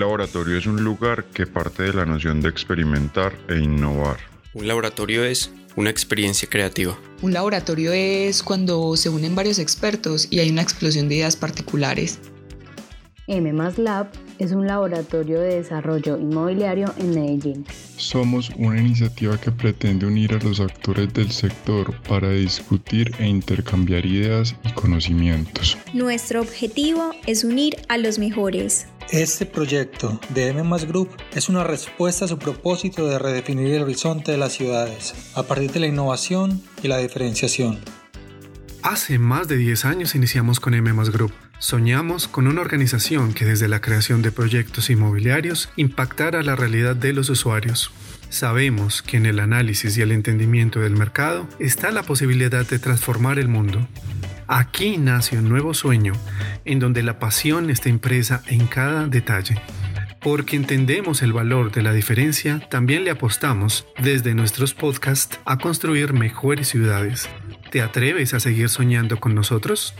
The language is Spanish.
laboratorio es un lugar que parte de la noción de experimentar e innovar. Un laboratorio es una experiencia creativa. Un laboratorio es cuando se unen varios expertos y hay una explosión de ideas particulares. M Lab es un laboratorio de desarrollo inmobiliario en Medellín. Somos una iniciativa que pretende unir a los actores del sector para discutir e intercambiar ideas y conocimientos. Nuestro objetivo es unir a los mejores. Este proyecto de M Group es una respuesta a su propósito de redefinir el horizonte de las ciudades a partir de la innovación y la diferenciación. Hace más de 10 años iniciamos con M Group. Soñamos con una organización que desde la creación de proyectos inmobiliarios impactara la realidad de los usuarios. Sabemos que en el análisis y el entendimiento del mercado está la posibilidad de transformar el mundo. Aquí nace un nuevo sueño, en donde la pasión está impresa en cada detalle. Porque entendemos el valor de la diferencia, también le apostamos desde nuestros podcasts a construir mejores ciudades. ¿Te atreves a seguir soñando con nosotros?